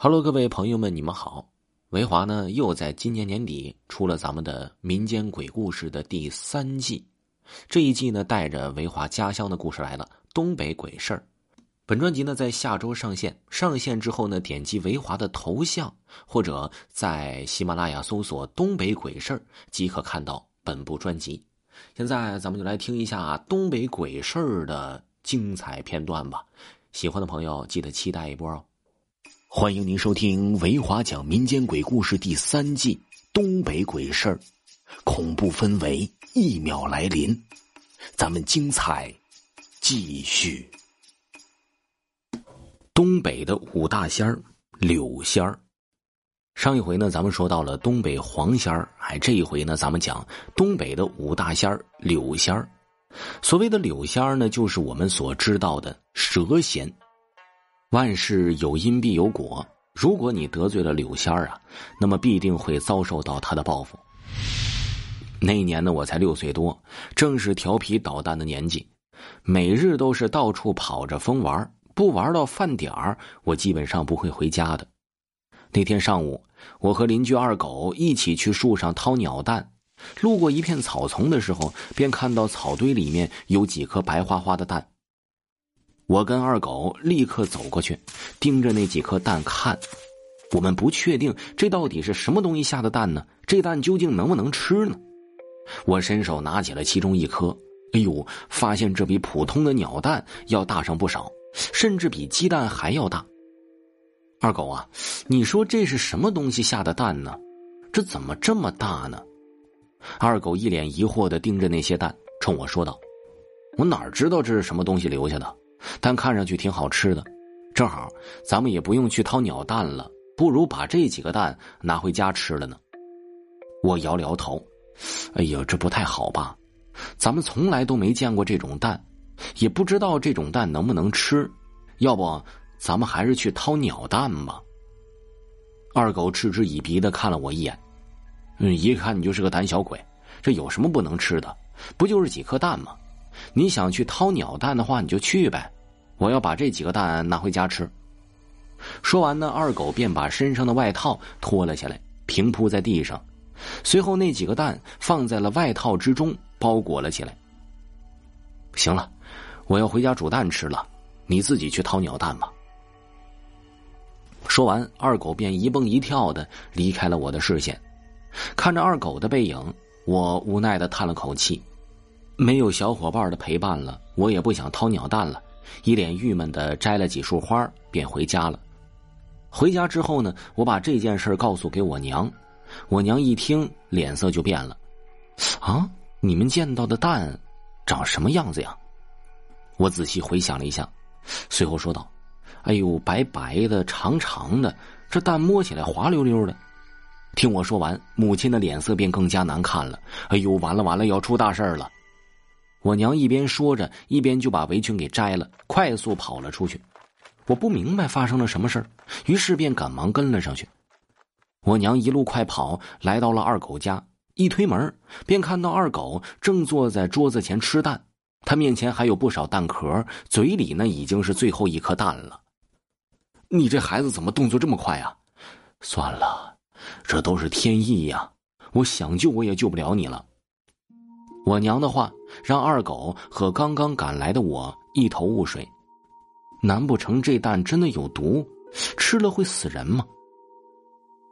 Hello，各位朋友们，你们好。维华呢，又在今年年底出了咱们的民间鬼故事的第三季。这一季呢，带着维华家乡的故事来了——东北鬼事儿。本专辑呢，在下周上线。上线之后呢，点击维华的头像，或者在喜马拉雅搜索“东北鬼事儿”，即可看到本部专辑。现在，咱们就来听一下东北鬼事儿的精彩片段吧。喜欢的朋友，记得期待一波哦。欢迎您收听维华讲民间鬼故事第三季《东北鬼事儿》，恐怖氛围一秒来临，咱们精彩继续。东北的五大仙儿，柳仙儿。上一回呢，咱们说到了东北黄仙儿，哎，这一回呢，咱们讲东北的五大仙儿，柳仙儿。所谓的柳仙儿呢，就是我们所知道的蛇仙。万事有因必有果，如果你得罪了柳仙儿啊，那么必定会遭受到他的报复。那一年呢，我才六岁多，正是调皮捣蛋的年纪，每日都是到处跑着疯玩，不玩到饭点儿，我基本上不会回家的。那天上午，我和邻居二狗一起去树上掏鸟蛋，路过一片草丛的时候，便看到草堆里面有几颗白花花的蛋。我跟二狗立刻走过去，盯着那几颗蛋看。我们不确定这到底是什么东西下的蛋呢？这蛋究竟能不能吃呢？我伸手拿起了其中一颗，哎呦，发现这比普通的鸟蛋要大上不少，甚至比鸡蛋还要大。二狗啊，你说这是什么东西下的蛋呢？这怎么这么大呢？二狗一脸疑惑的盯着那些蛋，冲我说道：“我哪知道这是什么东西留下的？”但看上去挺好吃的，正好咱们也不用去掏鸟蛋了，不如把这几个蛋拿回家吃了呢。我摇了摇头，哎呀，这不太好吧？咱们从来都没见过这种蛋，也不知道这种蛋能不能吃，要不咱们还是去掏鸟蛋吧。二狗嗤之以鼻的看了我一眼，嗯，一看你就是个胆小鬼，这有什么不能吃的？不就是几颗蛋吗？你想去掏鸟蛋的话，你就去呗。我要把这几个蛋拿回家吃。说完呢，二狗便把身上的外套脱了下来，平铺在地上。随后，那几个蛋放在了外套之中，包裹了起来。行了，我要回家煮蛋吃了，你自己去掏鸟蛋吧。说完，二狗便一蹦一跳的离开了我的视线。看着二狗的背影，我无奈的叹了口气。没有小伙伴的陪伴了，我也不想掏鸟蛋了，一脸郁闷的摘了几束花，便回家了。回家之后呢，我把这件事告诉给我娘，我娘一听脸色就变了。啊，你们见到的蛋长什么样子呀？我仔细回想了一下，随后说道：“哎呦，白白的，长长的，这蛋摸起来滑溜溜的。”听我说完，母亲的脸色便更加难看了。哎呦，完了完了，要出大事了！我娘一边说着，一边就把围裙给摘了，快速跑了出去。我不明白发生了什么事于是便赶忙跟了上去。我娘一路快跑，来到了二狗家，一推门便看到二狗正坐在桌子前吃蛋，他面前还有不少蛋壳，嘴里呢已经是最后一颗蛋了。你这孩子怎么动作这么快啊？算了，这都是天意呀，我想救我也救不了你了。我娘的话让二狗和刚刚赶来的我一头雾水，难不成这蛋真的有毒，吃了会死人吗？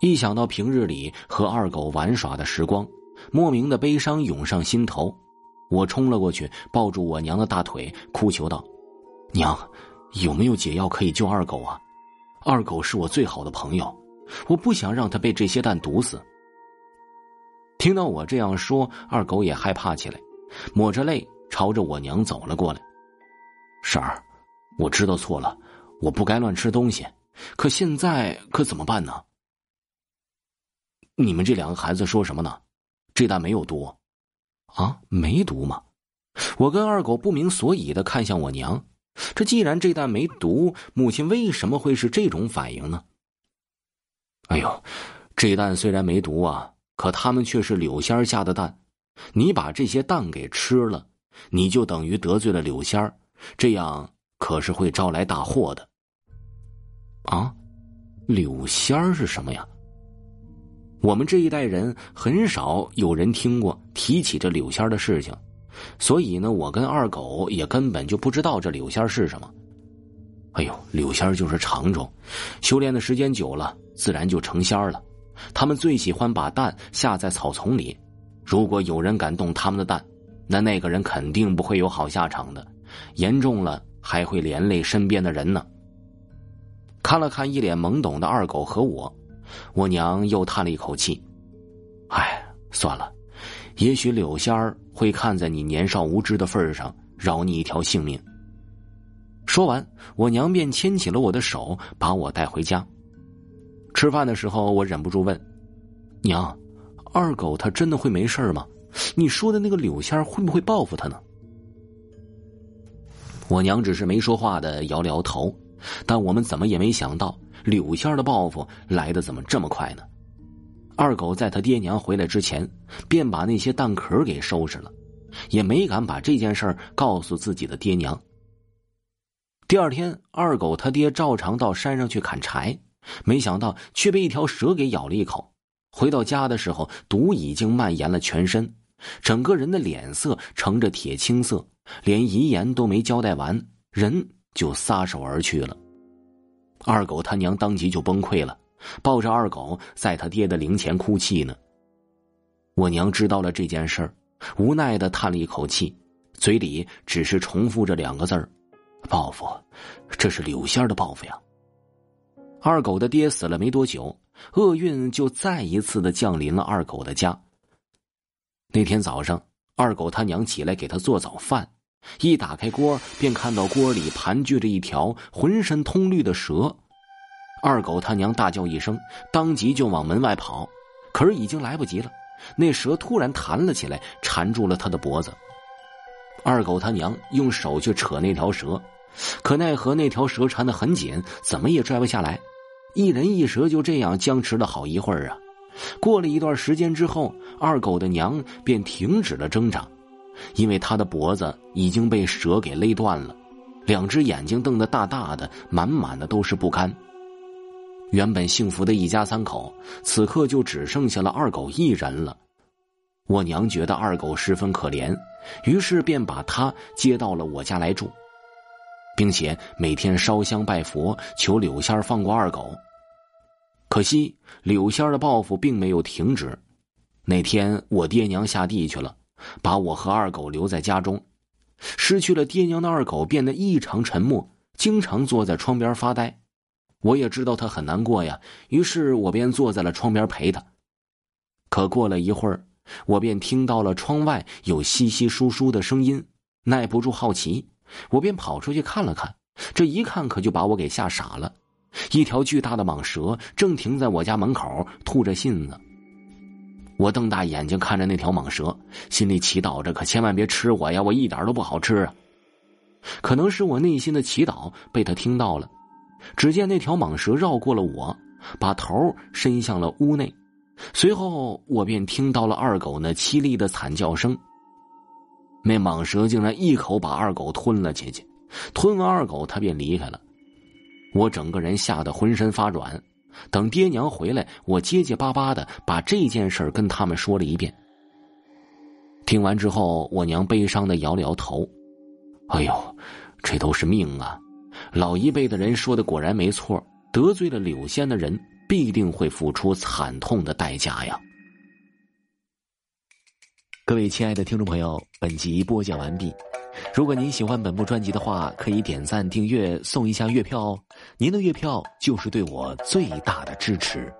一想到平日里和二狗玩耍的时光，莫名的悲伤涌上心头，我冲了过去，抱住我娘的大腿，哭求道：“娘，有没有解药可以救二狗啊？二狗是我最好的朋友，我不想让他被这些蛋毒死。”听到我这样说，二狗也害怕起来，抹着泪朝着我娘走了过来。婶儿，我知道错了，我不该乱吃东西，可现在可怎么办呢？你们这两个孩子说什么呢？这蛋没有毒，啊，没毒吗？我跟二狗不明所以的看向我娘，这既然这蛋没毒，母亲为什么会是这种反应呢？哎呦，这蛋虽然没毒啊。可他们却是柳仙儿下的蛋，你把这些蛋给吃了，你就等于得罪了柳仙儿，这样可是会招来大祸的。啊，柳仙儿是什么呀？我们这一代人很少有人听过提起这柳仙儿的事情，所以呢，我跟二狗也根本就不知道这柳仙儿是什么。哎呦，柳仙儿就是长虫，修炼的时间久了，自然就成仙儿了。他们最喜欢把蛋下在草丛里，如果有人敢动他们的蛋，那那个人肯定不会有好下场的，严重了还会连累身边的人呢。看了看一脸懵懂的二狗和我，我娘又叹了一口气：“哎，算了，也许柳仙儿会看在你年少无知的份上，饶你一条性命。”说完，我娘便牵起了我的手，把我带回家。吃饭的时候，我忍不住问：“娘，二狗他真的会没事吗？你说的那个柳仙会不会报复他呢？”我娘只是没说话的摇了摇头，但我们怎么也没想到柳仙的报复来的怎么这么快呢？二狗在他爹娘回来之前，便把那些蛋壳给收拾了，也没敢把这件事告诉自己的爹娘。第二天，二狗他爹照常到山上去砍柴，没想到却被一条蛇给咬了一口。回到家的时候，毒已经蔓延了全身，整个人的脸色呈着铁青色，连遗言都没交代完，人就撒手而去了。二狗他娘当即就崩溃了，抱着二狗在他爹的灵前哭泣呢。我娘知道了这件事儿，无奈的叹了一口气，嘴里只是重复着两个字儿。报复，这是柳仙的报复呀！二狗的爹死了没多久，厄运就再一次的降临了二狗的家。那天早上，二狗他娘起来给他做早饭，一打开锅，便看到锅里盘踞着一条浑身通绿的蛇。二狗他娘大叫一声，当即就往门外跑，可是已经来不及了，那蛇突然弹了起来，缠住了他的脖子。二狗他娘用手去扯那条蛇。可奈何那条蛇缠得很紧，怎么也拽不下来。一人一蛇就这样僵持了好一会儿啊！过了一段时间之后，二狗的娘便停止了挣扎，因为他的脖子已经被蛇给勒断了，两只眼睛瞪得大大的，满满的都是不甘。原本幸福的一家三口，此刻就只剩下了二狗一人了。我娘觉得二狗十分可怜，于是便把他接到了我家来住。并且每天烧香拜佛，求柳仙放过二狗。可惜柳仙儿的报复并没有停止。那天我爹娘下地去了，把我和二狗留在家中。失去了爹娘的二狗变得异常沉默，经常坐在窗边发呆。我也知道他很难过呀，于是我便坐在了窗边陪他。可过了一会儿，我便听到了窗外有稀稀疏疏的声音，耐不住好奇。我便跑出去看了看，这一看可就把我给吓傻了。一条巨大的蟒蛇正停在我家门口吐着信子。我瞪大眼睛看着那条蟒蛇，心里祈祷着：可千万别吃我呀！我一点都不好吃啊！可能是我内心的祈祷被他听到了。只见那条蟒蛇绕过了我，把头伸向了屋内。随后，我便听到了二狗那凄厉的惨叫声。那蟒蛇竟然一口把二狗吞了进去，吞完二狗，他便离开了。我整个人吓得浑身发软。等爹娘回来，我结结巴巴的把这件事跟他们说了一遍。听完之后，我娘悲伤的摇了摇头：“哎呦，这都是命啊！老一辈的人说的果然没错，得罪了柳仙的人，必定会付出惨痛的代价呀。”各位亲爱的听众朋友，本集播讲完毕。如果您喜欢本部专辑的话，可以点赞、订阅、送一下月票哦。您的月票就是对我最大的支持。